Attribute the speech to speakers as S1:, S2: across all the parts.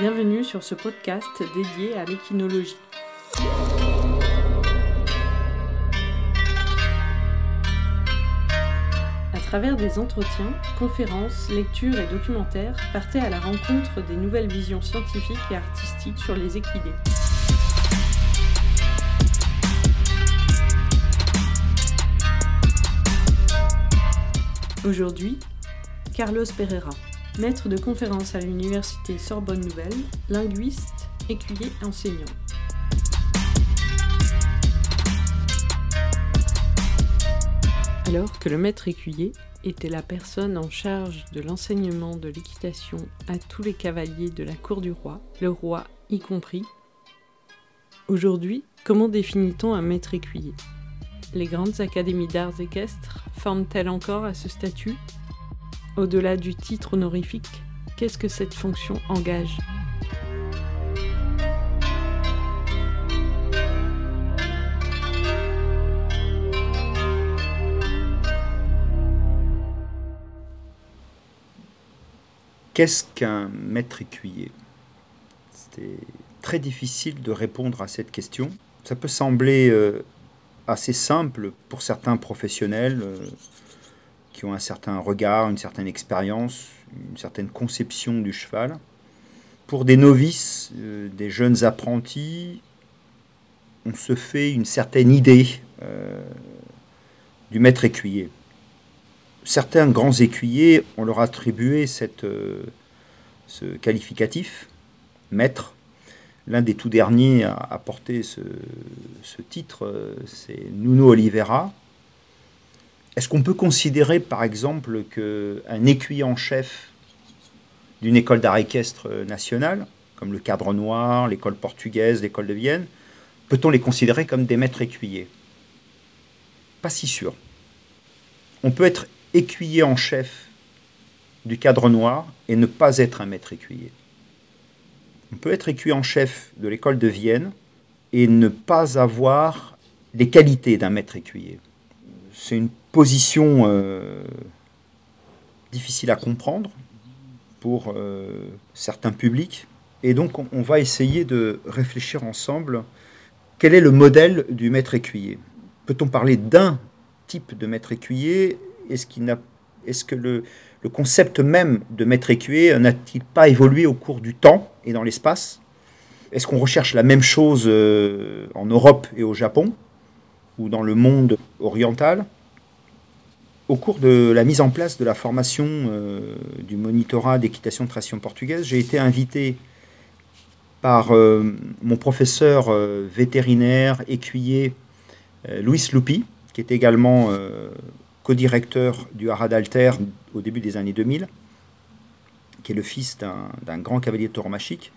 S1: Bienvenue sur ce podcast dédié à l'équinologie. À travers des entretiens, conférences, lectures et documentaires, partez à la rencontre des nouvelles visions scientifiques et artistiques sur les équidés. Aujourd'hui, Carlos Pereira, maître de conférence à l'université Sorbonne Nouvelle, linguiste, écuyer, enseignant. Alors que le maître écuyer était la personne en charge de l'enseignement de l'équitation à tous les cavaliers de la cour du roi, le roi y compris, aujourd'hui, comment définit-on un maître écuyer? Les grandes académies d'arts équestres forment-elles encore à ce statut? Au-delà du titre honorifique, qu'est-ce que cette fonction engage
S2: Qu'est-ce qu'un maître écuyer? C'était très difficile de répondre à cette question. Ça peut sembler euh, assez simple pour certains professionnels euh, qui ont un certain regard, une certaine expérience, une certaine conception du cheval. Pour des novices, euh, des jeunes apprentis, on se fait une certaine idée du maître écuyer certains grands écuyers, on leur attribué euh, ce qualificatif, maître. L'un des tout derniers à, porter ce, titre, euh, c'est Nuno Oliveira. Est-ce qu'on peut considérer, par exemple, qu'un écuyer en chef d'une école d'art équestre nationale, comme le Cadre Noir, l'école portugaise, l'école de Vienne, peut-on les considérer comme des maîtres écuyers? Pas si sûr. On peut être écuyer en chef du cadre noir et ne pas être un maître écuyer. On peut être écuyer en chef de l'école de Vienne et ne pas avoir les qualités d'un maître écuyer. C'est une position euh, difficile à comprendre pour euh, certains publics. Et donc on, va essayer de réfléchir ensemble quel est le modèle du maître écuyer. Peut-on parler d'un type de maître écuyer? Est-ce que le, concept même de maître écuyer n'a-t-il pas évolué au cours du temps et dans l'espace? Est-ce qu'on recherche la même chose euh, en Europe et au Japon? Ou dans le monde oriental Au cours de la mise en place de la formation euh, du monitorat d'équitation de traction portugaise, j'ai été invité par euh, mon professeur vétérinaire écuyer Luis Lupi, qui est également co-directeur du Haras d'Alter au début des années 2000, qui est le fils d'un grand cavalier tauromachique.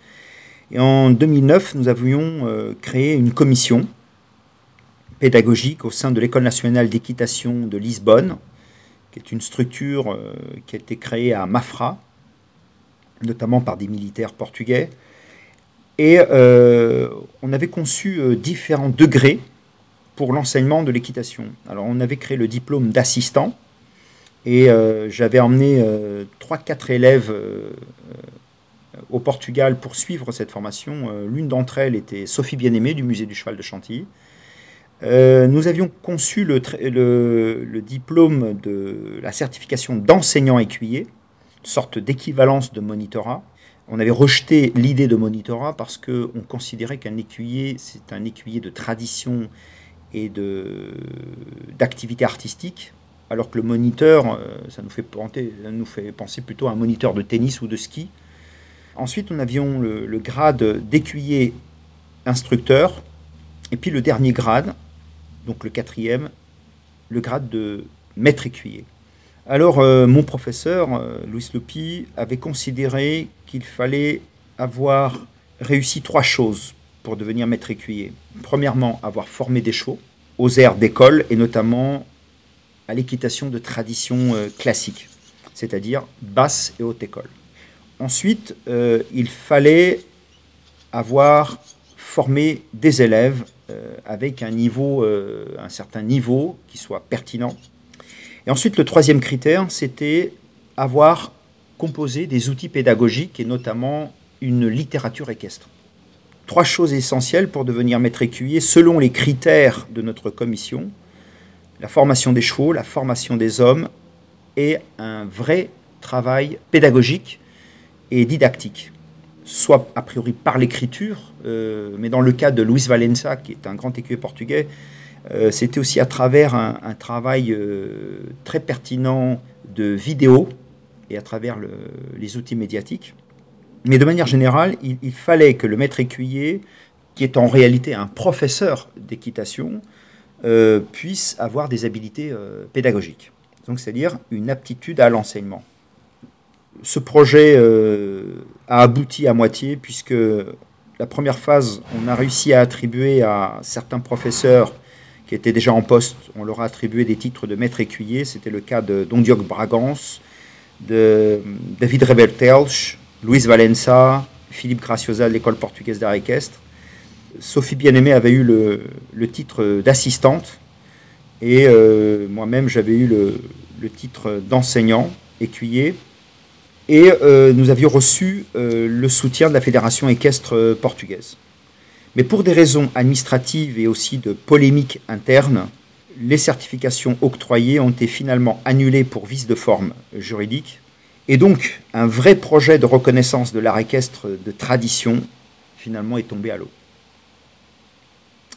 S2: Et en 2009, nous avions euh, créé une commission pédagogique au sein de l'École nationale d'équitation de Lisbonne, qui est une structure euh, qui a été créée à Mafra, notamment par des militaires portugais. Et euh, on avait conçu différents degrés pour l'enseignement de l'équitation. Alors on avait créé le diplôme d'assistant et euh, j'avais emmené euh, 3-4 élèves euh, au Portugal pour suivre cette formation. Euh, l'une d'entre elles était Sophie Bien-Aimée du musée du cheval de Chantilly. Nous avions conçu le, diplôme de la certification d'enseignant écuyer, sorte d'équivalence de monitorat. On avait rejeté l'idée de monitorat parce qu'on considérait qu'un écuyer, c'est un écuyer de tradition et d'activité artistique, alors que le moniteur, euh, ça nous, fait penser, nous plutôt à un moniteur de tennis ou de ski. Ensuite, on avions le, le grade d'écuyer instructeur, et puis le dernier grade, donc le quatrième, le grade de maître écuyer. Alors, euh, mon professeur, euh, Louis Lopi, avait considéré qu'il fallait avoir réussi trois choses pour devenir maître écuyer. Premièrement, avoir formé des chevaux aux aires d'école et notamment à l'équitation de tradition euh, classique, c'est-à-dire basse et haute école. Ensuite, il fallait avoir formé des élèves avec un niveau, un certain niveau qui soit pertinent. Et ensuite, le troisième critère, c'était avoir composé des outils pédagogiques et notamment une littérature équestre. Trois choses essentielles pour devenir maître écuyer selon les critères de notre commission. La formation des chevaux, la formation des hommes et un vrai travail pédagogique et didactique. Soit a priori par l'écriture, euh, mais dans le cas de Luis Valença, qui est un grand écuyer portugais, euh, c'était aussi à travers un, travail euh, très pertinent de vidéo et à travers les outils médiatiques. Mais de manière générale, il, fallait que le maître écuyer, qui est en réalité un professeur d'équitation, puisse avoir des habiletés pédagogiques. C'est-à-dire une aptitude à l'enseignement. Ce projet a abouti à moitié puisque la première phase, on a réussi à attribuer à certains professeurs qui étaient déjà en poste, on leur a attribué des titres de maître écuyer. C'était le cas de Don Diogo Bragance, de David Rebel-Telch, Luis Valença, Philippe Graciosa de l'école portugaise d'art équestre. Sophie Bien-Aimée avait eu le, titre d'assistante et euh, moi-même j'avais eu le, titre d'enseignant écuyer. Et euh, nous avions reçu euh, le soutien de la Fédération équestre portugaise. Mais pour des raisons administratives et aussi de polémiques internes, les certifications octroyées ont été finalement annulées pour vice de forme juridique. Et donc, un vrai projet de reconnaissance de l'art équestre de tradition, finalement, est tombé à l'eau.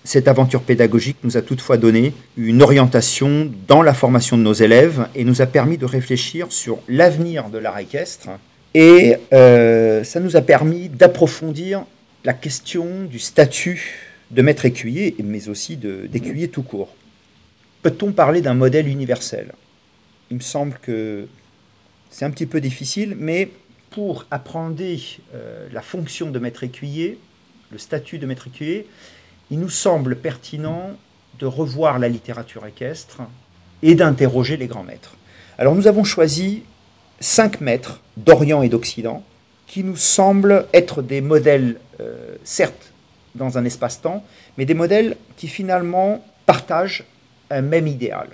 S2: Cette aventure pédagogique nous a toutefois donné une orientation dans la formation de nos élèves et nous a permis de réfléchir sur l'avenir de l'art équestre. Et euh, ça nous a permis d'approfondir la question du statut de maître écuyer, mais aussi d'écuyer tout court. Peut-on parler d'un modèle universel? Il me semble que c'est un petit peu difficile, mais pour apprendre euh, la fonction de maître écuyer, le statut de maître écuyer, il nous semble pertinent de revoir la littérature équestre et d'interroger les grands maîtres. Alors nous avons choisi cinq maîtres d'Orient et d'Occident qui nous semblent être des modèles, euh, certes, dans un espace-temps, mais des modèles qui finalement partagent un même idéal.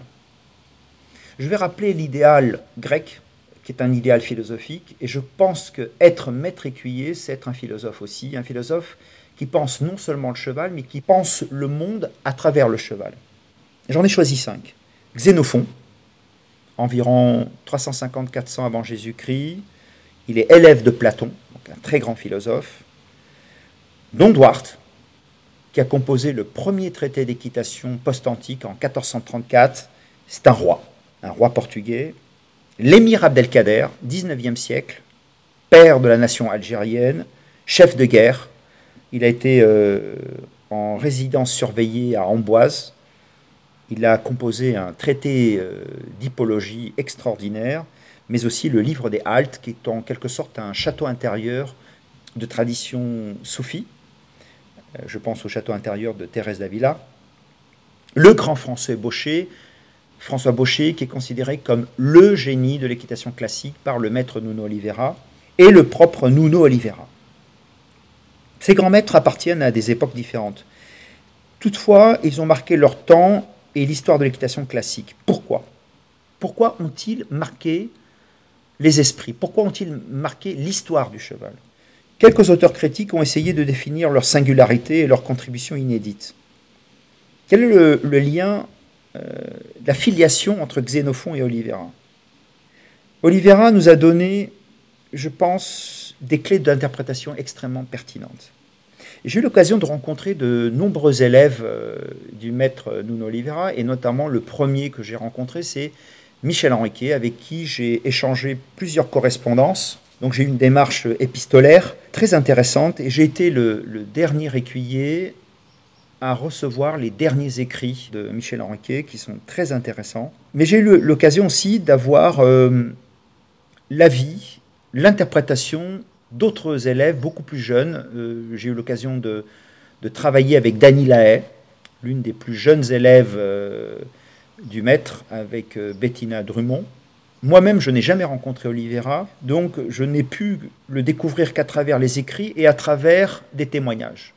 S2: Je vais rappeler l'idéal grec, qui est un idéal philosophique, et je pense que être maître écuyer, c'est être un philosophe aussi, un philosophe qui pense non seulement le cheval, mais qui pense le monde à travers le cheval. J'en ai choisi cinq. Xénophon, environ 350-400 avant Jésus-Christ, il est élève de Platon, un très grand philosophe. Don Duarte, qui a composé le premier traité d'équitation post-antique en 1434. C'est un roi, un roi portugais. L'émir Abdelkader, 19e siècle, père de la nation algérienne, chef de guerre. Il a été euh, en résidence surveillée à Amboise. Il a composé un traité euh, d'hypologie extraordinaire mais aussi le livre des Haltes, qui est en quelque sorte un château intérieur de tradition soufie. Euh, je pense au château intérieur de Thérèse d'Avila. Le grand François Baucher, François Baucher, qui est considéré comme le génie de l'équitation classique par le maître Nuno Oliveira, et le propre Nuno Oliveira. Ces grands maîtres appartiennent à des époques différentes. Toutefois, ils ont marqué leur temps et l'histoire de l'équitation classique. Pourquoi? Pourquoi ont-ils marqué les esprits? Pourquoi ont-ils marqué l'histoire du cheval? Quelques auteurs critiques ont essayé de définir leur singularité et leur contribution inédite. Quel est le, lien, euh, la filiation entre Xénophon et Oliveira Oliveira nous a donné, je pense, des clés d'interprétation extrêmement pertinentes. J'ai eu l'occasion de rencontrer de nombreux élèves euh, du maître Nuno Oliveira, et notamment le premier que j'ai rencontré, c'est Michel Henriquet, avec qui j'ai échangé plusieurs correspondances. Donc j'ai eu une démarche épistolaire très intéressante et j'ai été le, dernier écuyer à recevoir les derniers écrits de Michel Henriquet qui sont très intéressants. Mais j'ai eu l'occasion aussi d'avoir euh, l'avis, l'interprétation d'autres élèves beaucoup plus jeunes. Euh, j'ai eu l'occasion de, travailler avec Dany Lahaye, l'une des plus jeunes élèves. Euh, du maître avec euh, Bettina Drummond. Moi-même, je n'ai jamais rencontré Oliveira, donc je n'ai pu le découvrir qu'à travers les écrits et à travers des témoignages.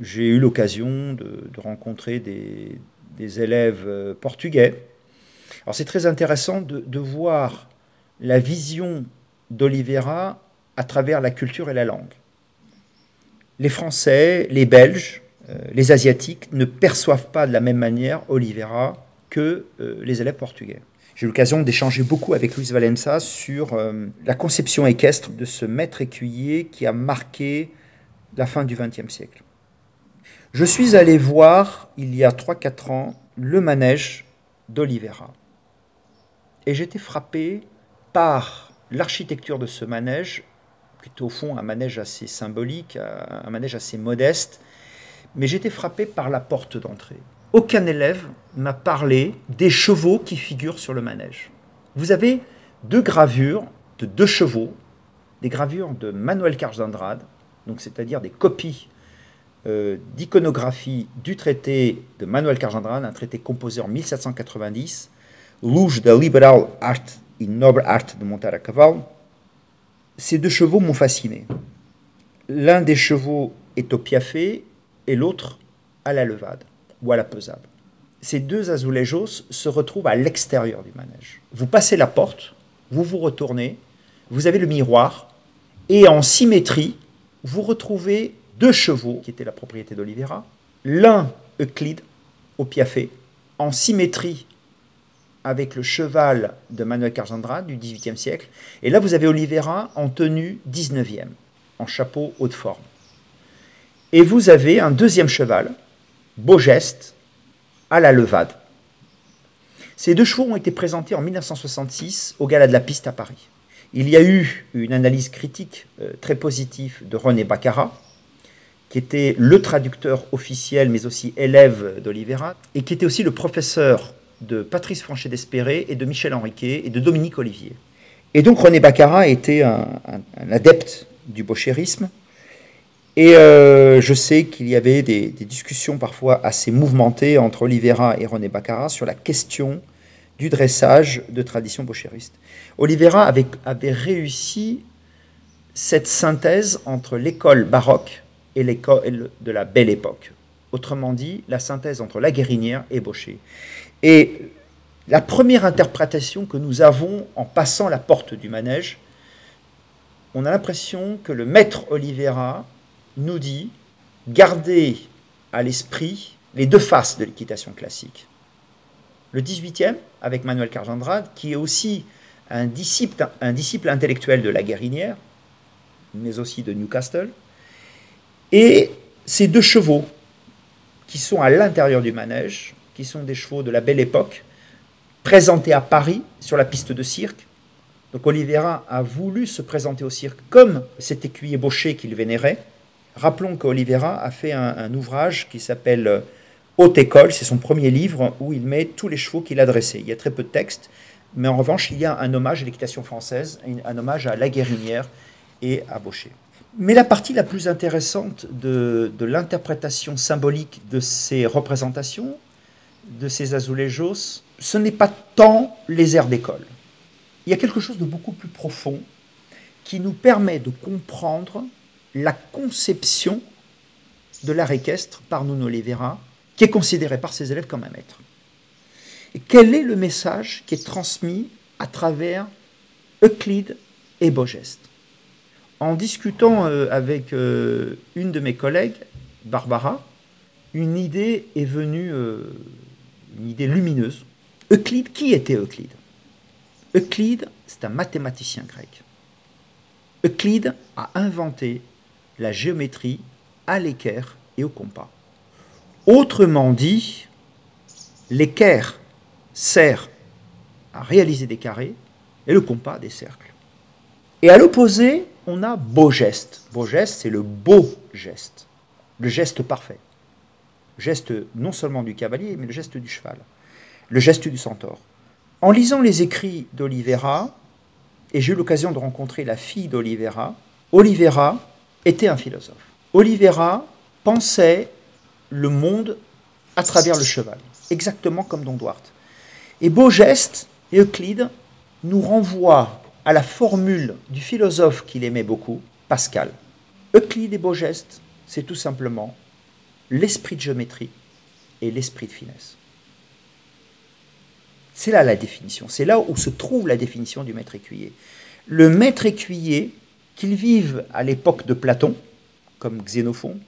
S2: J'ai eu l'occasion de, rencontrer des, élèves portugais. Alors c'est très intéressant de, voir la vision d'Oliveira à travers la culture et la langue. les Français, les Belges, euh, les Asiatiques ne perçoivent pas de la même manière Oliveira que euh, les élèves portugais. J'ai eu l'occasion d'échanger beaucoup avec Luis Valença sur euh, la conception équestre de ce maître écuyer qui a marqué la fin du XXe siècle. Je suis allé voir, il y a 3-4 ans, le manège d'Oliveira. Et j'étais frappé par l'architecture de ce manège, est au fond un manège assez symbolique, un manège assez modeste, mais j'étais frappé par la porte d'entrée. Aucun élève m'a parlé des chevaux qui figurent sur le manège. Vous avez deux gravures de deux chevaux, des gravures de Manuel Carlos donc c'est-à-dire des copies euh, d'iconographie du traité de Manuel Carlos un traité composé en 1790, Luge de Liberal Art et Noble Art de montar à caval. Ces deux chevaux m'ont fasciné. L'un des chevaux est au piafé et l'autre à la levade ou à la pesade. Ces deux azulejos se retrouvent à l'extérieur du manège. Vous passez la porte, vous vous retournez, vous avez le miroir, et en symétrie, vous retrouvez deux chevaux qui étaient la propriété d'Olivera, l'un Euclide au piafé, en symétrie avec le cheval de Manuel Carjandra du XVIIIe siècle, et là vous avez Olivera en tenue 19e, en chapeau haute forme. Et vous avez un deuxième cheval, Beau Geste, à la levade. Ces deux chevaux ont été présentés en 1966 au Gala de la Piste à Paris. Il y a eu une analyse critique euh, très positive de René Baccarat, qui était le traducteur officiel, mais aussi élève d'Olivera, et qui était aussi le professeur de Patrice Franchet d'Espéré et de Michel Henriquet et de Dominique Olivier. Et donc René Baccarat était un, adepte du bochérisme, et euh, je sais qu'il y avait des, discussions parfois assez mouvementées entre Oliveira et René Baccarat sur la question du dressage de tradition bochériste. Oliveira avait, avait réussi cette synthèse entre l'école baroque et l'école de la belle époque. Autrement dit, la synthèse entre la guérinière et Baucher. Et la première interprétation que nous avons en passant la porte du manège, on a l'impression que le maître Oliveira nous dit gardez à l'esprit les deux faces de l'équitation classique. Le 18e, avec Manuel Carjandrade, qui est aussi un disciple, un disciple intellectuel de la guérinière, mais aussi de Newcastle, et ces deux chevaux qui sont à l'intérieur du manège, qui sont des chevaux de la belle époque, présentés à Paris sur la piste de cirque. Donc Oliveira a voulu se présenter au cirque comme cet écuyer Baucher qu'il vénérait, Rappelons qu'Olivera a fait un, ouvrage qui s'appelle euh, Haute École, c'est son premier livre où il met tous les chevaux qu'il a dressés. Il y a très peu de texte, mais en revanche, il y a un hommage à l'équitation française, un hommage à la guérinière et à Baucher. Mais la partie la plus intéressante de, l'interprétation symbolique de ces représentations, de ces azulejos, ce n'est pas tant les airs d'école. Il y a quelque chose de beaucoup plus profond qui nous permet de comprendre la conception de l'art équestre par Nuno Oliveira, qui est considéré par ses élèves comme un maître. Et quel est le message qui est transmis à travers Euclide et Bogeste En discutant euh, avec euh, une de mes collègues, Barbara, une idée est venue, euh, une idée lumineuse. Euclide, qui était Euclide? Euclide, c'est un mathématicien grec. Euclide a inventé la géométrie à l'équerre et au compas. Autrement dit, l'équerre sert à réaliser des carrés et le compas des cercles. Et à l'opposé, on a beau geste. Beau geste, c'est le beau geste, le geste parfait. Geste non seulement du cavalier, mais le geste du cheval, le geste du centaure. En lisant les écrits d'Olivera, et j'ai eu l'occasion de rencontrer la fille d'Olivera, Olivera était un philosophe. Oliveira pensait le monde à travers le cheval, exactement comme Don Duarte. Et Beaugeste et Euclide nous renvoient à la formule du philosophe qu'il aimait beaucoup, Pascal. Euclide et Beaugeste, c'est tout simplement l'esprit de géométrie et l'esprit de finesse. C'est là la définition, c'est là où se trouve la définition du maître écuyer. Le maître écuyer qu'il vive à l'époque de Platon, comme Xénophon,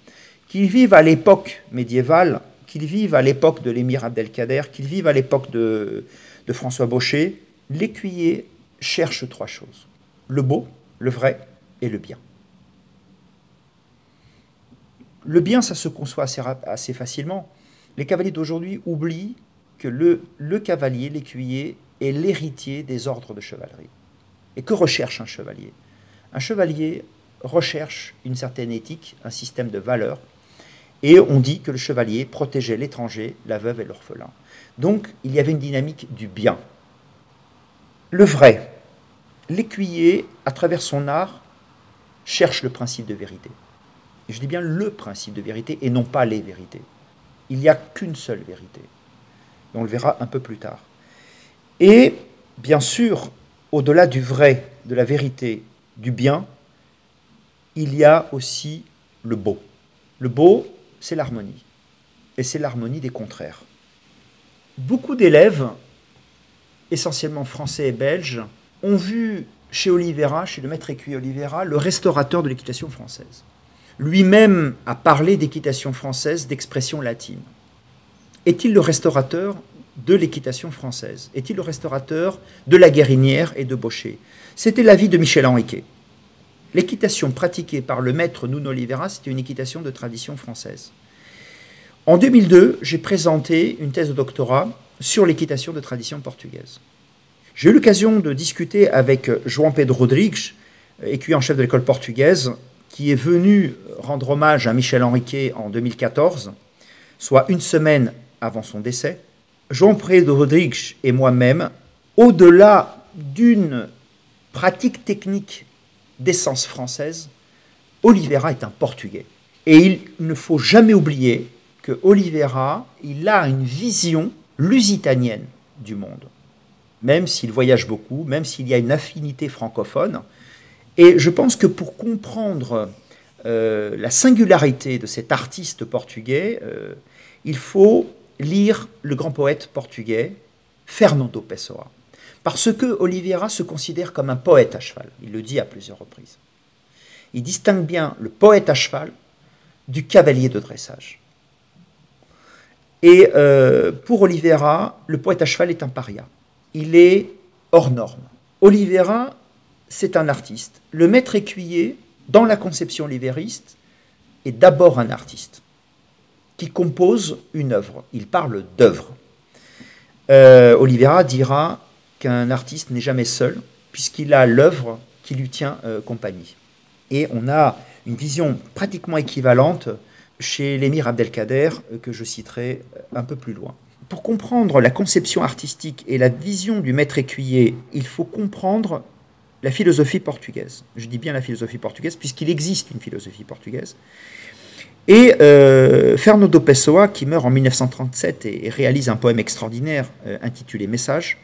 S2: qu'ils vivent à l'époque médiévale, qu'ils vivent à l'époque de l'émir Abdelkader, qu'ils vivent à l'époque de, de François Baucher, l'écuyer cherche trois choses. Le beau, le vrai et le bien. Le bien, ça se conçoit assez, facilement. Les cavaliers d'aujourd'hui oublient que le, cavalier, l'écuyer, est l'héritier des ordres de chevalerie. Et que recherche un chevalier? Un chevalier recherche une certaine éthique, un système de valeurs, et on dit que le chevalier protégeait l'étranger, la veuve et l'orphelin. Donc il y avait une dynamique du bien. Le vrai, l'écuyer, à travers son art, cherche le principe de vérité. Je dis bien le principe de vérité et non pas les vérités. Il n'y a qu'une seule vérité. on le verra un peu plus tard. Et bien sûr, au-delà du vrai, de la vérité, du bien, il y a aussi le beau. Le beau, c'est l'harmonie. Et c'est l'harmonie des contraires. Beaucoup d'élèves, essentiellement français et belges, ont vu chez Oliveira, chez le maître écuyer Oliveira, le restaurateur de l'équitation française. Lui-même a parlé d'équitation française d'expression latine. Est-il le restaurateur de l'équitation française? Est-il le restaurateur de la guérinière et de Baucher? C'était l'avis de Michel Henriquet. L'équitation pratiquée par le maître Nuno Oliveira, c'était une équitation de tradition française. En 2002, j'ai présenté une thèse de doctorat sur l'équitation de tradition portugaise. J'ai eu l'occasion de discuter avec João Pedro Rodrigues, écuyer en chef de l'école portugaise, qui est venu rendre hommage à Michel Henriquet en 2014, soit une semaine avant son décès. João Pedro Rodrigues et moi-même, au-delà d'une pratique technique d'essence française, Oliveira est un Portugais. Et il ne faut jamais oublier que Oliveira, il a une vision lusitanienne du monde, même s'il voyage beaucoup, même s'il y a une affinité francophone. Et je pense que pour comprendre euh, la singularité de cet artiste portugais, euh, il faut lire le grand poète portugais Fernando Pessoa. Parce que Oliveira se considère comme un poète à cheval. Il le dit à plusieurs reprises. Il distingue bien le poète à cheval du cavalier de dressage. Et euh, pour Oliveira, le poète à cheval est un paria. Il est hors norme. Oliveira, c'est un artiste. Le maître écuyer, dans la conception olivériste, est d'abord un artiste qui compose une œuvre. Il parle d'œuvre. Euh, Oliveira dira qu'un artiste n'est jamais seul, puisqu'il a l'œuvre qui lui tient euh, compagnie. Et on a une vision pratiquement équivalente chez l'émir Abdelkader, euh, que je citerai un peu plus loin. Pour comprendre la conception artistique et la vision du maître écuyer, il faut comprendre la philosophie portugaise. Je dis bien la philosophie portugaise, puisqu'il existe une philosophie portugaise. Et Fernando Pessoa, qui meurt en 1937 et, réalise un poème extraordinaire intitulé Message,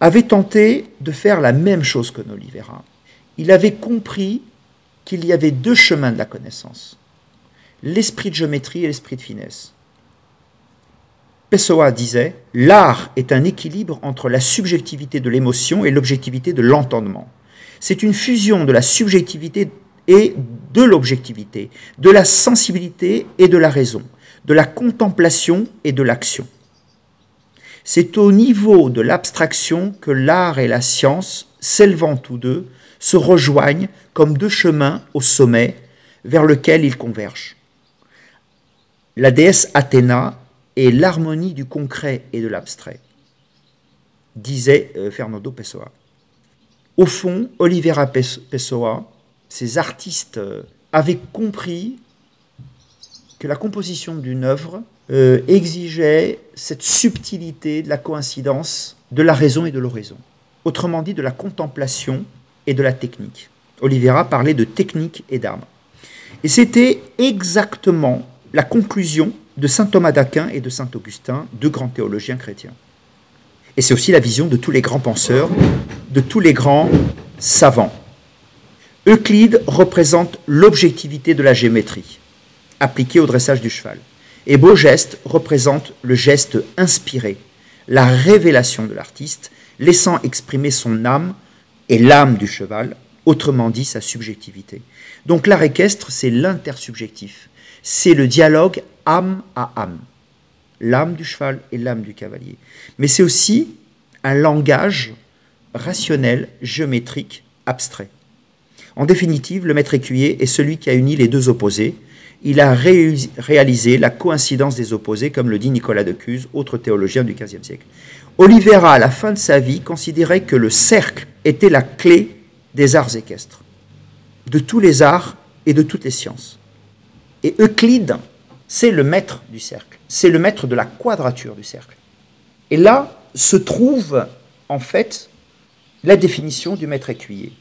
S2: avait tenté de faire la même chose que Oliveira. Il avait compris qu'il y avait deux chemins de la connaissance, l'esprit de géométrie et l'esprit de finesse. Pessoa disait L'art est un équilibre entre la subjectivité de l'émotion et l'objectivité de l'entendement. C'est une fusion de la subjectivité et de l'objectivité, de la sensibilité et de la raison, de la contemplation et de l'action. C'est au niveau de l'abstraction que l'art et la science, s'élevant tous deux, se rejoignent comme deux chemins au sommet vers lequel ils convergent. La déesse Athéna est l'harmonie du concret et de l'abstrait, disait euh, Fernando Pessoa. Au fond, Oliveira Pessoa, ces artistes euh, avaient compris que la composition d'une œuvre euh, exigeait cette subtilité de la coïncidence, de la raison et de l'oraison. Autrement dit, de la contemplation et de la technique. Oliveira parlait de technique et d'âme. Et c'était exactement la conclusion de saint Thomas d'Aquin et de saint Augustin, deux grands théologiens chrétiens. Et c'est aussi la vision de tous les grands penseurs, de tous les grands savants. Euclide représente l'objectivité de la géométrie, appliquée au dressage du cheval. Et Beau Geste représente le geste inspiré, la révélation de l'artiste, laissant exprimer son âme et l'âme du cheval autrement dit sa subjectivité. Donc l'art équestre, c'est l'intersubjectif, c'est le dialogue âme à âme, l'âme du cheval et l'âme du cavalier. Mais c'est aussi un langage rationnel, géométrique, abstrait. En définitive, le maître écuyer est celui qui a uni les deux opposés. Il a réalisé la coïncidence des opposés, comme le dit Nicolas de Cuse, autre théologien du XVe siècle. Olivera, à la fin de sa vie, considérait que le cercle était la clé des arts équestres, de tous les arts et de toutes les sciences. Et Euclide, c'est le maître du cercle, c'est le maître de la quadrature du cercle. Et là se trouve en fait la définition du maître écuyer.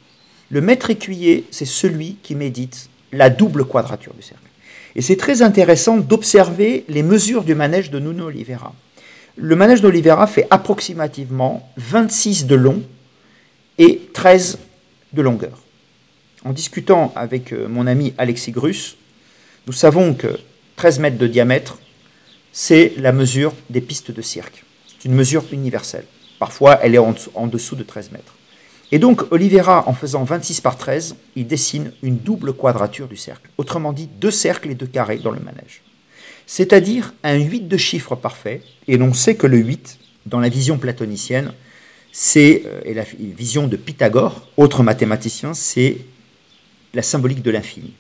S2: Le maître écuyer, c'est celui qui médite la double quadrature du cercle. Et c'est très intéressant d'observer les mesures du manège de Nuno Oliveira. Le manège d'Oliveira fait approximativement 26 de long et 13 de longueur. En discutant avec euh, mon ami Alexis Grus, nous savons que 13 mètres de diamètre, c'est la mesure des pistes de cirque. C'est une mesure universelle. Parfois, elle est en dessous de 13 mètres. Et donc, Oliveira, en faisant 26 par 13, il dessine une double quadrature du cercle. Autrement dit, deux cercles et deux carrés dans le manège. C'est-à-dire un 8 de chiffre parfait. Et l'on sait que le 8, dans la vision platonicienne, c'est, euh, et la vision de Pythagore, autre mathématicien, c'est la symbolique de l'infini.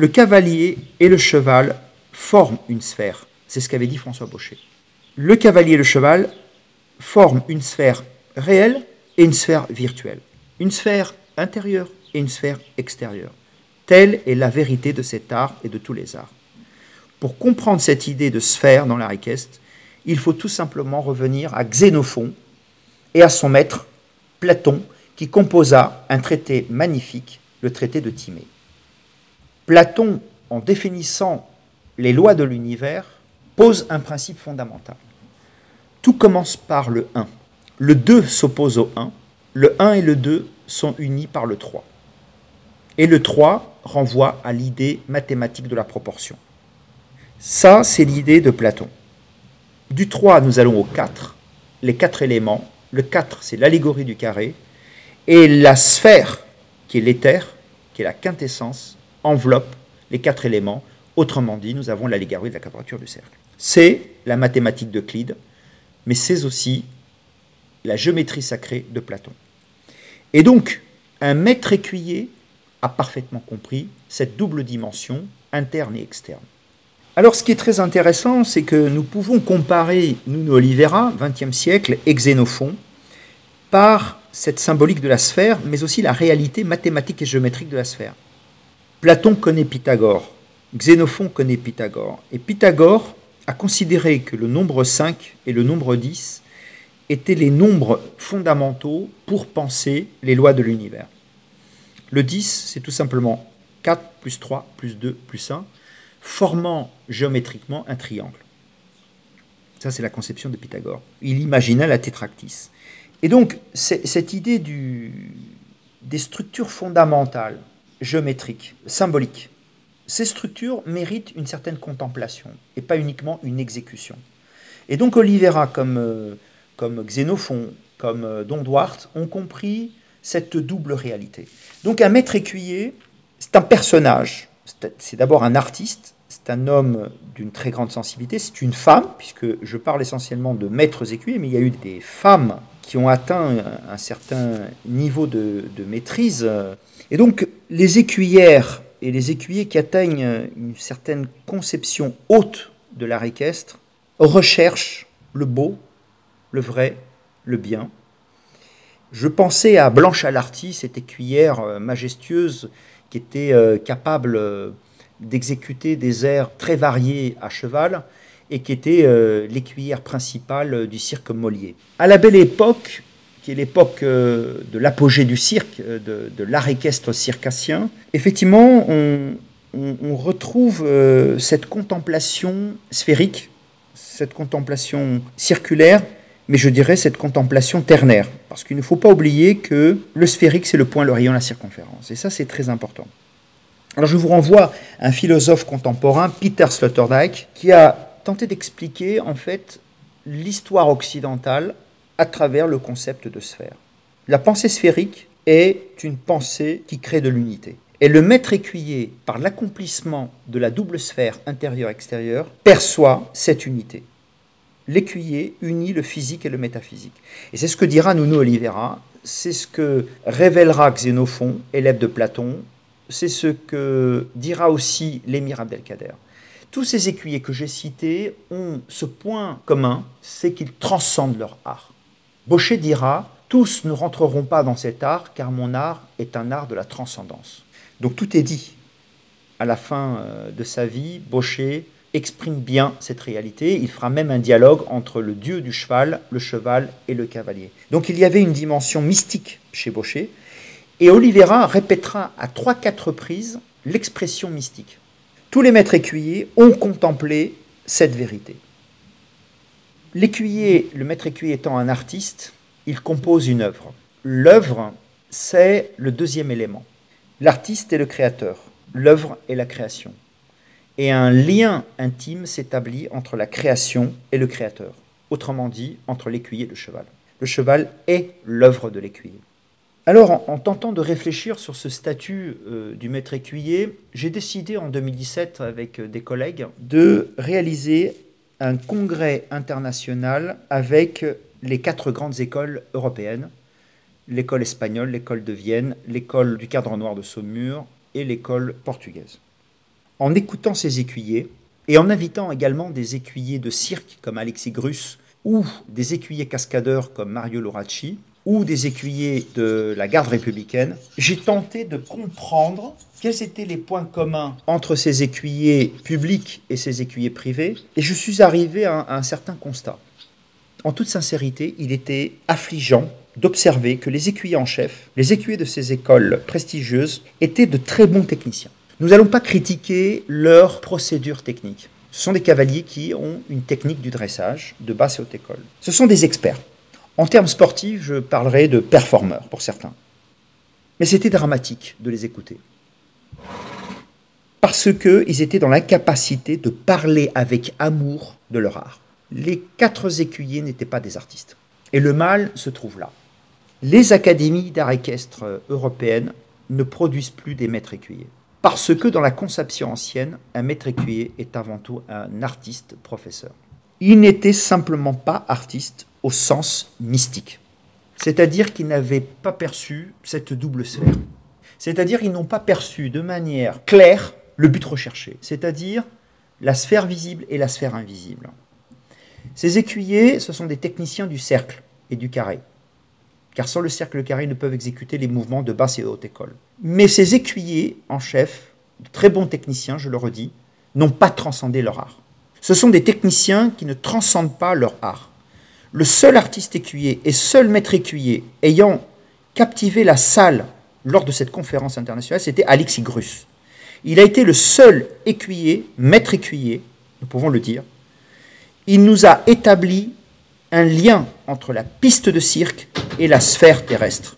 S2: Le cavalier et le cheval forment une sphère. C'est ce qu'avait dit François Baucher. Le cavalier et le cheval forment une sphère réelle et une sphère virtuelle. Une sphère intérieure et une sphère extérieure. Telle est la vérité de cet art et de tous les arts. Pour comprendre cette idée de sphère dans l'art équestre, il faut tout simplement revenir à Xénophon et à son maître, Platon, qui composa un traité magnifique, le traité de Timée. Platon, en définissant les lois de l'univers, pose un principe fondamental. Tout commence par le 1. Le 2 s'oppose au 1. Le 1 et le 2 sont unis par le 3. Et le 3 renvoie à l'idée mathématique de la proportion. Ça, c'est l'idée de Platon. Du 3, nous allons au 4, les quatre éléments. Le 4, c'est l'allégorie du carré. Et la sphère, qui est l'éther, qui est la quintessence, enveloppe les quatre éléments. Autrement dit, nous avons l'allégorie de la quadrature du cercle. C'est la mathématique d'Euclide, mais c'est aussi la géométrie sacrée de Platon. Et donc, un maître écuyer a parfaitement compris cette double dimension interne et externe. Alors ce qui est très intéressant, c'est que nous pouvons comparer Nuno Oliveira, XXe siècle, et Xénophon, par cette symbolique de la sphère, mais aussi la réalité mathématique et géométrique de la sphère. Platon connaît Pythagore, Xénophon connaît Pythagore, et Pythagore a considéré que le nombre 5 et le nombre 10 étaient les nombres fondamentaux pour penser les lois de l'univers. Le 10, c'est tout simplement 4 plus 3 plus 2 plus 1, formant géométriquement un triangle. Ça, c'est la conception de Pythagore. Il imagina la tétractis. Et donc, cette idée des structures fondamentales, géométriques, symboliques, ces structures méritent une certaine contemplation et pas uniquement une exécution. Et donc Oliveira, comme, euh, comme Xénophon, comme euh, Don ont compris cette double réalité. Donc un maître écuyer, c'est un personnage c'est d'abord un artiste, c'est un homme d'une très grande sensibilité, c'est une femme, puisque je parle essentiellement de maîtres écuyers, mais il y a eu des femmes qui ont atteint un certain niveau de, maîtrise. Et donc les écuyères et les écuyers qui atteignent une certaine conception haute de l'art équestre recherchent le beau, le vrai, le bien. Je pensais à Blanche Alarty, cette écuyère majestueuse qui était euh, capable euh, d'exécuter des airs très variés à cheval et qui était euh, l'écuyère principale du cirque Molier. À la belle époque, qui est l'époque de l'apogée du cirque, de, de l'art équestre circassien, effectivement, on, on retrouve cette contemplation sphérique, cette contemplation circulaire mais je dirais cette contemplation ternaire. Parce qu'il ne faut pas oublier que le sphérique, c'est le point, le rayon, la circonférence. Et ça, c'est très important. Alors je vous renvoie à un philosophe contemporain, Peter Sloterdijk, qui a tenté d'expliquer en fait l'histoire occidentale à travers le concept de sphère. La pensée sphérique est une pensée qui crée de l'unité. Et le maître écuyer, par l'accomplissement de la double sphère intérieure-extérieure, perçoit cette unité. L'écuyer unit le physique et le métaphysique. Et c'est ce que dira Nuno Oliveira, c'est ce que révélera Xénophon, élève de Platon, c'est ce que dira aussi l'émir Abdelkader. Tous ces écuyers que j'ai cités ont ce point commun, c'est qu'ils transcendent leur art. Baucher dira Tous ne rentreront pas dans cet art car mon art est un art de la transcendance. Donc tout est dit. À la fin euh, de sa vie, Baucher exprime bien cette réalité. Il fera même un dialogue entre le dieu du cheval, le cheval et le cavalier. Donc il y avait une dimension mystique chez Baucher. Et Oliveira répétera à trois, quatre reprises l'expression mystique. Tous les maîtres écuyers ont contemplé cette vérité. L'écuyer, le maître écuyer étant un artiste, il compose une œuvre. L'œuvre, c'est le deuxième élément. L'artiste est le créateur, l'œuvre est la création. Et un lien intime s'établit entre la création et le créateur, autrement dit, entre l'écuyer et le cheval. Le cheval est l'œuvre de l'écuyer. Alors, en, tentant de réfléchir sur ce statut euh, du maître écuyer, j'ai décidé en 2017 avec euh, des collègues de réaliser un congrès international avec les quatre grandes écoles européennes l'école espagnole, l'école de Vienne, l'école du cadre noir de Saumur et l'école portugaise. En écoutant ces écuyers, et en invitant également des écuyers de cirque comme Alexis Grus, ou des écuyers cascadeurs comme Mario Loracci, ou des écuyers de la garde républicaine, j'ai tenté de comprendre quels étaient les points communs entre ces écuyers publics et ces écuyers privés, et je suis arrivé à un certain constat. En toute sincérité, il était affligeant d'observer que les écuyers en chef, les écuyers de ces écoles prestigieuses, étaient de très bons techniciens. Nous n'allons pas critiquer leur procédure technique. Ce sont des cavaliers qui ont une technique du dressage de basse et haute école. Ce sont des experts. En termes sportifs, je parlerai de performeurs pour certains. Mais c'était dramatique de les écouter. Parce qu'ils étaient dans l'incapacité de parler avec amour de leur art. Les quatre écuyers n'étaient pas des artistes. Et le mal se trouve là les académies d'art équestre européennes ne produisent plus des maîtres écuyers. Parce que dans la conception ancienne, un maître écuyer est avant tout un artiste professeur. Il n'était simplement pas artiste au sens mystique. C'est-à-dire qu'ils n'avaient pas perçu cette double sphère. C'est-à-dire qu'ils n'ont pas perçu de manière claire le but recherché, c'est-à-dire la sphère visible et la sphère invisible. Ces écuyers, ce sont des techniciens du cercle et du carré car sans le cercle carré, ils ne peuvent exécuter les mouvements de basse et haute école. Mais ces écuyers en chef, de très bons techniciens, je le redis, n'ont pas transcendé leur art. Ce sont des techniciens qui ne transcendent pas leur art. Le seul artiste écuyer et seul maître écuyer ayant captivé la salle lors de cette conférence internationale, c'était Alexis Grus. Il a été le seul écuyer, maître écuyer, nous pouvons le dire. Il nous a établi un lien entre la piste de cirque et la sphère terrestre.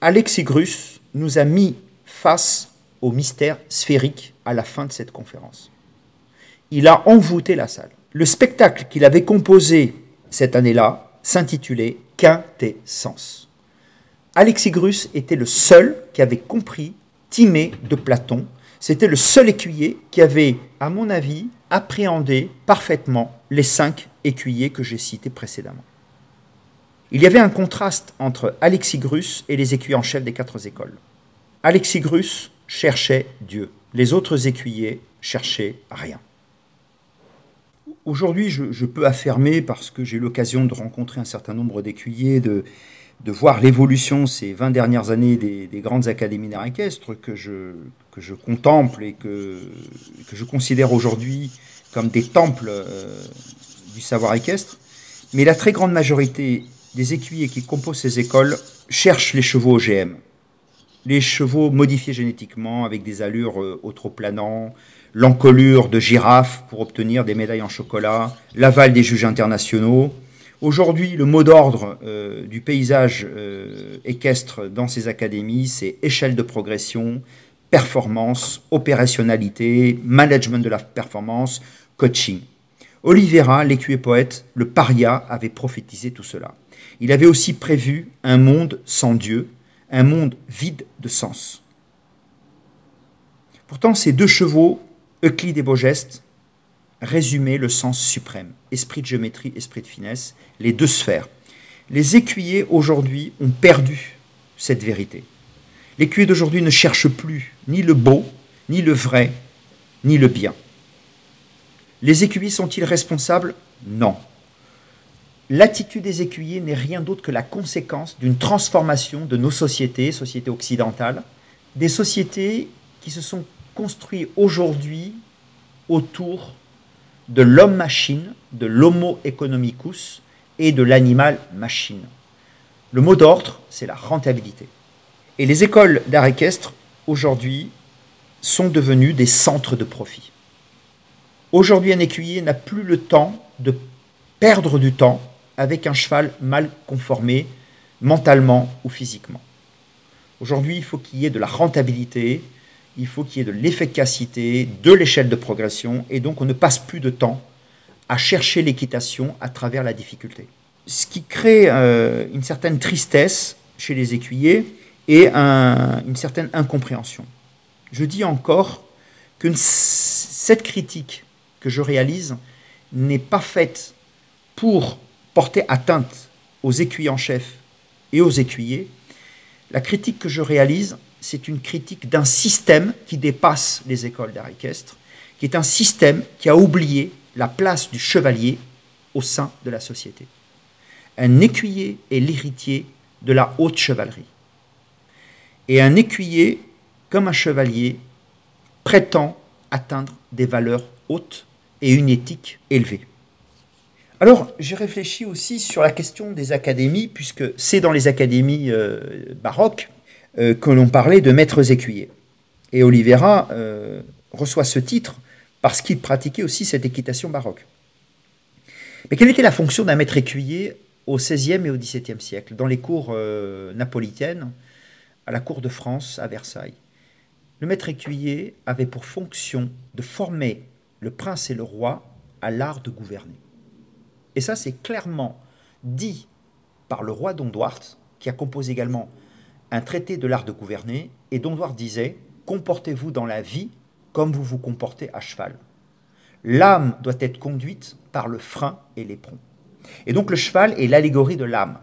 S2: Alexis Grus nous a mis face au mystère sphérique à la fin de cette conférence. Il a envoûté la salle. Le spectacle qu'il avait composé cette année-là s'intitulait Quintessence. Alexis Grus était le seul qui avait compris Timée de Platon. C'était le seul écuyer qui avait, à mon avis, appréhendé parfaitement les cinq écuyers que j'ai cités précédemment. Il y avait un contraste entre Alexis Grus et les écuyers en chef des quatre écoles. Alexis Grus cherchait Dieu. Les autres écuyers cherchaient rien. Aujourd'hui, je, peux affirmer, parce que j'ai eu l'occasion de rencontrer un certain nombre d'écuyers, de, voir l'évolution ces 20 dernières années des, grandes académies d'art équestre que je, contemple et que, je considère aujourd'hui comme des temples euh, du savoir équestre. Mais la très grande majorité des écuyers qui composent ces écoles cherchent les chevaux OGM. Les chevaux modifiés génétiquement avec des allures euh, au trop planant, l'encolure de girafe pour obtenir des médailles en chocolat, l'aval des juges internationaux. Aujourd'hui, le mot d'ordre euh, du paysage euh, équestre dans ces académies, c'est échelle de progression, performance, opérationnalité, management de la performance, coaching. Oliveira, l'écuyer poète, le paria, avait prophétisé tout cela. Il avait aussi prévu un monde sans Dieu, un monde vide de sens. Pourtant, ces deux chevaux, Euclide et Beaugeste, résumaient le sens suprême, esprit de géométrie, esprit de finesse, les deux sphères. Les écuyers aujourd'hui ont perdu cette vérité. L'écuyer d'aujourd'hui ne cherche plus ni le beau, ni le vrai, ni le bien. Les écuyers sont-ils responsables? Non. L'attitude des écuyers n'est rien d'autre que la conséquence d'une transformation de nos sociétés, sociétés occidentales, des sociétés qui se sont construites aujourd'hui autour de l'homme-machine, de l'homo economicus et de l'animal-machine. Le mot d'ordre, c'est la rentabilité. Et les écoles d'art équestre, aujourd'hui, sont devenues des centres de profit. Aujourd'hui, un écuyer n'a plus le temps de perdre du temps avec un cheval mal conformé mentalement ou physiquement. Aujourd'hui, il faut qu'il y ait de la rentabilité, il faut qu'il y ait de l'efficacité, de l'échelle de progression, et donc on ne passe plus de temps à chercher l'équitation à travers la difficulté. Ce qui crée euh, une certaine tristesse chez les écuyers et une certaine incompréhension. Je dis encore que cette critique que je réalise n'est pas faite pour porter atteinte aux écuyers en chef et aux écuyers. La critique que je réalise, c'est une critique d'un système qui dépasse les écoles d'art équestre, qui est un système qui a oublié la place du chevalier au sein de la société. Un écuyer est l'héritier de la haute chevalerie. Et un écuyer, comme un chevalier, prétend atteindre des valeurs hautes et une éthique élevée. Alors, j'ai réfléchi aussi sur la question des académies, puisque c'est dans les académies euh, baroques euh, que l'on parlait de maîtres écuyers. Et Oliveira euh, reçoit ce titre parce qu'il pratiquait aussi cette équitation baroque. Mais quelle était la fonction d'un maître écuyer au XVIe et au XVIIe siècle, dans les cours napolitaines, à la cour de France, à Versailles? Le maître écuyer avait pour fonction de former le prince et le roi à l'art de gouverner. Et ça, c'est clairement dit par le roi Dondouart, qui a composé également un traité de l'art de gouverner, et Dondouart disait Comportez-vous dans la vie comme vous vous comportez à cheval. L'âme doit être conduite par le frein et l'éperon. Et donc le cheval est l'allégorie de l'âme.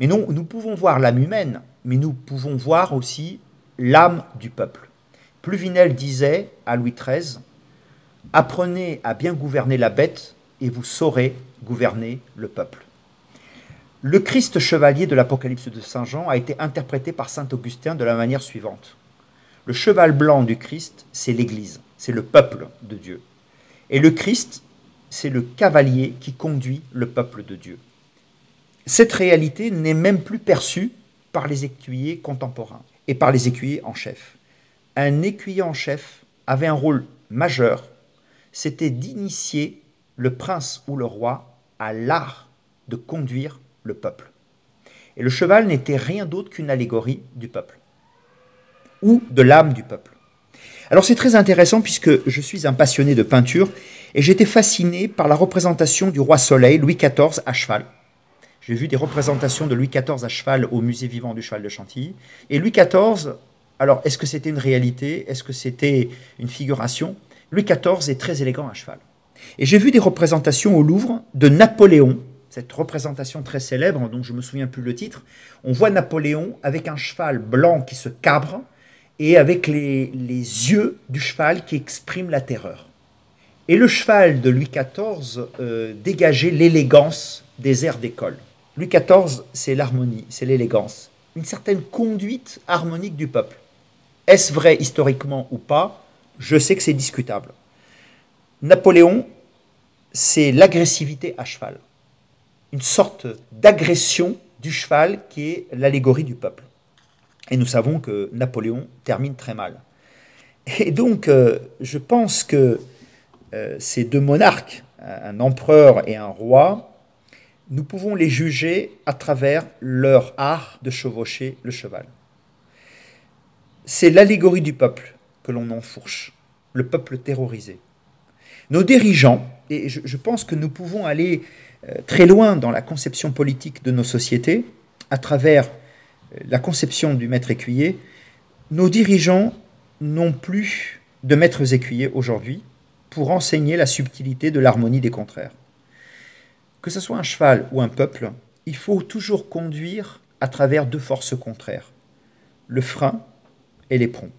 S2: Mais non, nous pouvons voir l'âme humaine, mais nous pouvons voir aussi l'âme du peuple. Pluvinel disait à Louis XIII Apprenez à bien gouverner la bête et vous saurez gouverner le peuple. Le Christ chevalier de l'Apocalypse de Saint Jean a été interprété par Saint Augustin de la manière suivante. Le cheval blanc du Christ, c'est l'Église, c'est le peuple de Dieu. Et le Christ, c'est le cavalier qui conduit le peuple de Dieu. Cette réalité n'est même plus perçue par les écuyers contemporains et par les écuyers en chef. Un écuyer en chef avait un rôle majeur, c'était d'initier le prince ou le roi a l'art de conduire le peuple. Et le cheval n'était rien d'autre qu'une allégorie du peuple, ou de l'âme du peuple. Alors c'est très intéressant puisque je suis un passionné de peinture et j'étais fasciné par la représentation du roi Soleil, Louis XIV, à cheval. J'ai vu des représentations de Louis XIV à cheval au musée vivant du cheval de Chantilly. Et Louis XIV, alors est-ce que c'était une réalité? Est-ce que c'était une figuration? Louis XIV est très élégant à cheval. Et j'ai vu des représentations au Louvre de Napoléon, cette représentation très célèbre dont je me souviens plus le titre. On voit Napoléon avec un cheval blanc qui se cabre et avec les, yeux du cheval qui expriment la terreur. Et le cheval de Louis XIV euh, dégageait l'élégance des airs d'école. Louis XIV, c'est l'harmonie, c'est l'élégance, une certaine conduite harmonique du peuple. Est-ce vrai historiquement ou pas? Je sais que c'est discutable. Napoléon, c'est l'agressivité à cheval. Une sorte d'agression du cheval qui est l'allégorie du peuple. Et nous savons que Napoléon termine très mal. Et donc, euh, je pense que euh, ces deux monarques, un empereur et un roi, nous pouvons les juger à travers leur art de chevaucher le cheval. C'est l'allégorie du peuple que l'on enfourche, le peuple terrorisé. Nos dirigeants, et je, pense que nous pouvons aller très loin dans la conception politique de nos sociétés, à travers la conception du maître écuyer, nos dirigeants n'ont plus de maîtres écuyers aujourd'hui pour enseigner la subtilité de l'harmonie des contraires. Que ce soit un cheval ou un peuple, il faut toujours conduire à travers deux forces contraires, le frein et l'éperon.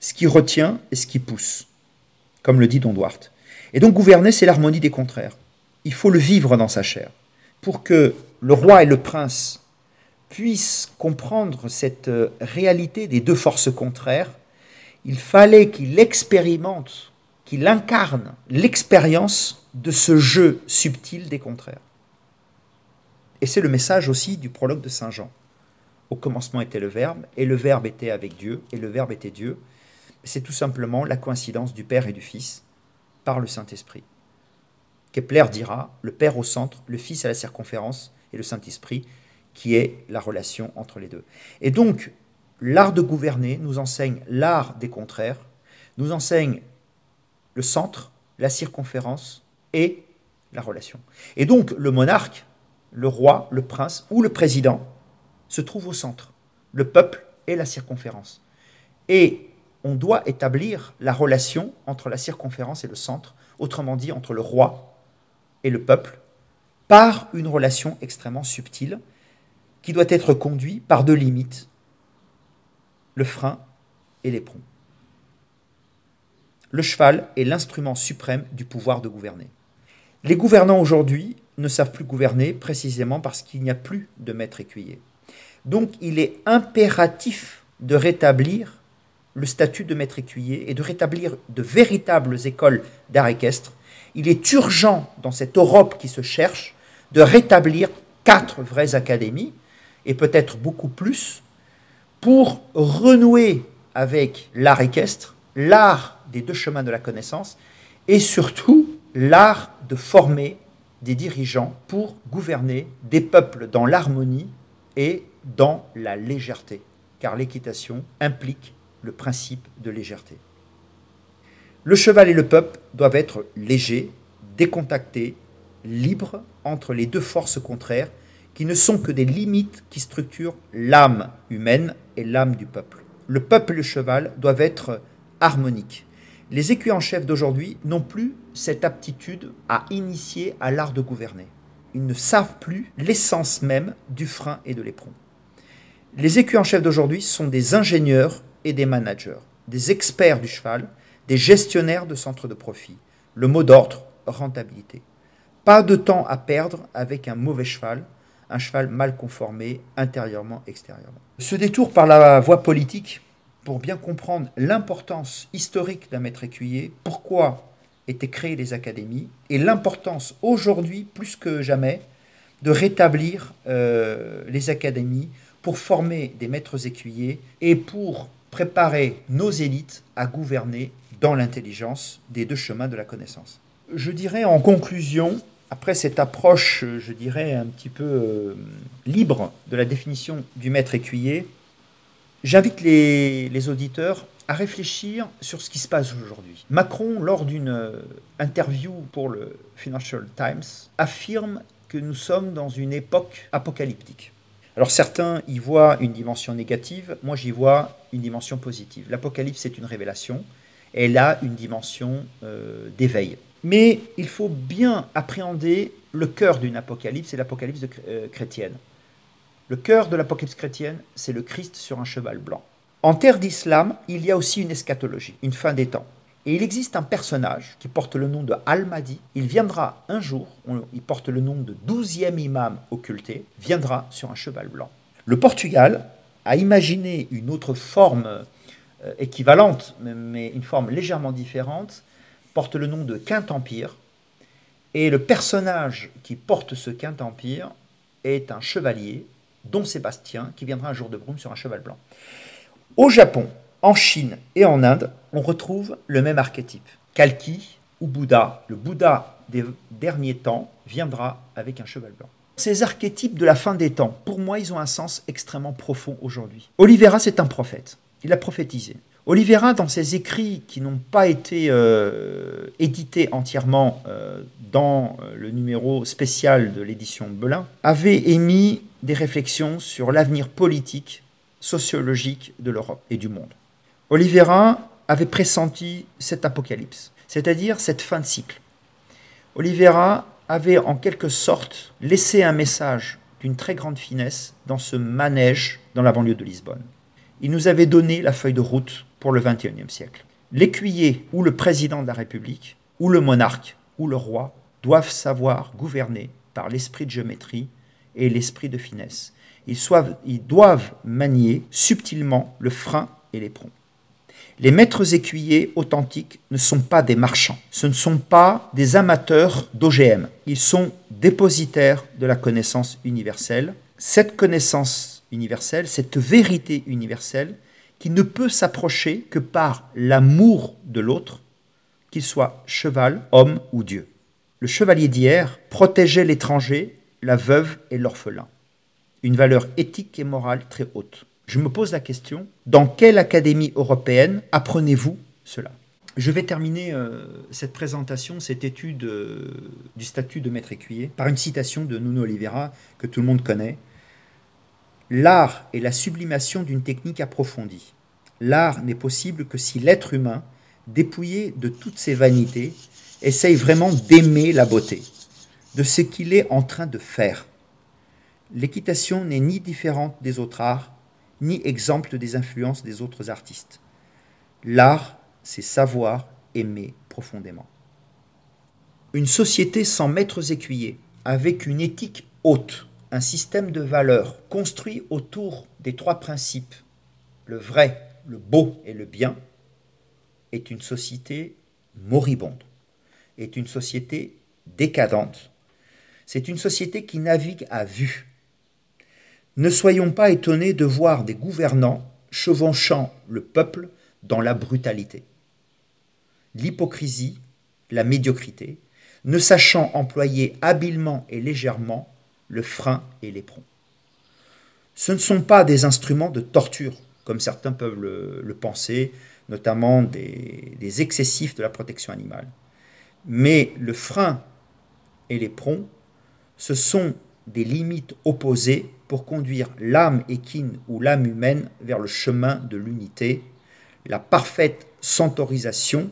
S2: Ce qui retient et ce qui pousse, comme le dit Don Duarte. Et donc gouverner, c'est l'harmonie des contraires. Il faut le vivre dans sa chair. Pour que le roi et le prince puissent comprendre cette euh, réalité des deux forces contraires, il fallait qu'il expérimente, qu'il incarne l'expérience de ce jeu subtil des contraires. Et c'est le message aussi du prologue de Saint Jean. Au commencement était le Verbe, et le Verbe était avec Dieu, et le Verbe était Dieu. C'est tout simplement la coïncidence du Père et du Fils par le Saint-Esprit. Kepler dira le Père au centre, le Fils à la circonférence, et le Saint-Esprit, qui est la relation entre les deux. Et donc, l'art de gouverner nous enseigne l'art des contraires, nous enseigne le centre, la circonférence et la relation. Et donc, le monarque, le roi, le prince ou le président se trouve au centre, le peuple et la circonférence. Et on doit établir la relation entre la circonférence et le centre, autrement dit entre le roi et le peuple, par une relation extrêmement subtile qui doit être conduite par deux limites, le frein et l'éperon. Le cheval est l'instrument suprême du pouvoir de gouverner. Les gouvernants aujourd'hui ne savent plus gouverner précisément parce qu'il n'y a plus de maître écuyer. Donc il est impératif de rétablir le statut de maître écuyer et de rétablir de véritables écoles d'art équestre. Il est urgent dans cette Europe qui se cherche de rétablir quatre vraies académies, et peut-être beaucoup plus, pour renouer avec l'art équestre, l'art des deux chemins de la connaissance, et surtout l'art de former des dirigeants pour gouverner des peuples dans l'harmonie et dans la légèreté, car l'équitation implique le principe de légèreté. Le cheval et le peuple doivent être légers, décontactés, libres entre les deux forces contraires qui ne sont que des limites qui structurent l'âme humaine et l'âme du peuple. Le peuple et le cheval doivent être harmoniques. Les écuyers en chef d'aujourd'hui n'ont plus cette aptitude à initier à l'art de gouverner. Ils ne savent plus l'essence même du frein et de l'éperon. Les écuyers en chef d'aujourd'hui sont des ingénieurs et des managers, des experts du cheval, des gestionnaires de centres de profit. Le mot d'ordre, rentabilité. Pas de temps à perdre avec un mauvais cheval, un cheval mal conformé intérieurement, extérieurement. Ce détour par la voie politique, pour bien comprendre l'importance historique d'un maître écuyer, pourquoi étaient créées les académies, et l'importance aujourd'hui, plus que jamais, de rétablir euh, les académies pour former des maîtres écuyers et pour préparer nos élites à gouverner dans l'intelligence des deux chemins de la connaissance. Je dirais en conclusion après cette approche, je dirais, un petit peu euh, libre de la définition du maître écuyer, j'invite les, auditeurs à réfléchir sur ce qui se passe aujourd'hui. Macron, lors d'une euh, interview pour le Financial Times, affirme que nous sommes dans une époque apocalyptique. Alors certains y voient une dimension négative, moi j'y vois une dimension positive. L'Apocalypse c'est une révélation, elle a une dimension euh, d'éveil. Mais il faut bien appréhender le cœur d'une apocalypse, c'est l'apocalypse euh, chrétienne. Le cœur de l'apocalypse chrétienne, c'est le Christ sur un cheval blanc. En terre d'islam, il y a aussi une eschatologie, une fin des temps. Et il existe un personnage qui porte le nom de Al-Mahdi. Il viendra un jour, il porte le nom de douzième imam occulté, viendra sur un cheval blanc. Le Portugal a imaginé une autre forme équivalente, mais une forme légèrement différente, porte le nom de Quint Empire. Et le personnage qui porte ce Quint Empire est un chevalier, dont Sébastien, qui viendra un jour de brume sur un cheval blanc. Au Japon, en Chine et en Inde, on retrouve le même archétype. Kalki ou Bouddha, le Bouddha des derniers temps, viendra avec un cheval blanc. Ces archétypes de la fin des temps, pour moi, ils ont un sens extrêmement profond aujourd'hui. Olivera, c'est un prophète. Il a prophétisé. Olivera, dans ses écrits qui n'ont pas été euh, édités entièrement euh, dans euh, le numéro spécial de l'édition Belin, avait émis des réflexions sur l'avenir politique, sociologique de l'Europe et du monde. Oliveira avait pressenti cet apocalypse, c'est-à-dire cette fin de cycle. Oliveira avait en quelque sorte laissé un message d'une très grande finesse dans ce manège dans la banlieue de Lisbonne. Il nous avait donné la feuille de route pour le XXIe siècle. L'écuyer ou le président de la République, ou le monarque, ou le roi, doivent savoir gouverner par l'esprit de géométrie et l'esprit de finesse. Ils, ils doivent manier subtilement le frein et l'éperon. Les maîtres écuyers authentiques ne sont pas des marchands, ce ne sont pas des amateurs d'OGM, ils sont dépositaires de la connaissance universelle. Cette connaissance universelle, cette vérité universelle, qui ne peut s'approcher que par l'amour de l'autre, qu'il soit cheval, homme ou Dieu. Le chevalier d'hier protégeait l'étranger, la veuve et l'orphelin. Une valeur éthique et morale très haute je me pose la question, dans quelle académie européenne apprenez-vous cela? Je vais terminer euh, cette présentation, cette étude euh, du statut de maître écuyer, par une citation de Nuno Oliveira que tout le monde connaît. L'art est la sublimation d'une technique approfondie. L'art n'est possible que si l'être humain, dépouillé de toutes ses vanités, essaye vraiment d'aimer la beauté, de ce qu'il est en train de faire. L'équitation n'est ni différente des autres arts, ni exemple des influences des autres artistes. L'art, c'est savoir aimer profondément. Une société sans maîtres écuyers, avec une éthique haute, un système de valeurs construit autour des trois principes, le vrai, le beau et le bien, est une société moribonde, est une société décadente. C'est une société qui navigue à vue, ne soyons pas étonnés de voir des gouvernants chevauchant le peuple dans la brutalité. L'hypocrisie, la médiocrité, ne sachant employer habilement et légèrement le frein et l'éperon. Ce ne sont pas des instruments de torture, comme certains peuvent le, penser, notamment des, excessifs de la protection animale. Mais le frein et l'éperon, ce sont des limites opposées pour conduire l'âme équine ou l'âme humaine vers le chemin de l'unité, la parfaite centaurisation,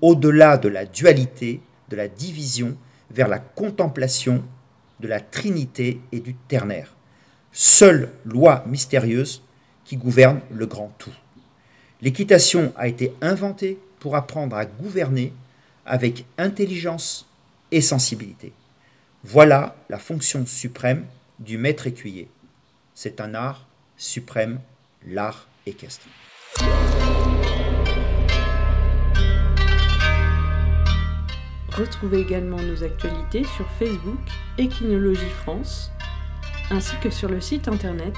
S2: au-delà de la dualité, de la division, vers la contemplation de la Trinité et du ternaire. Seule loi mystérieuse qui gouverne le grand tout. L'équitation a été inventée pour apprendre à gouverner avec intelligence et sensibilité. Voilà la fonction suprême du maître écuyer. C'est un art suprême, l'art équestre.
S1: Retrouvez également nos actualités sur Facebook Équinologie France, ainsi que sur le site internet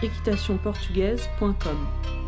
S1: équitationportugaise.com.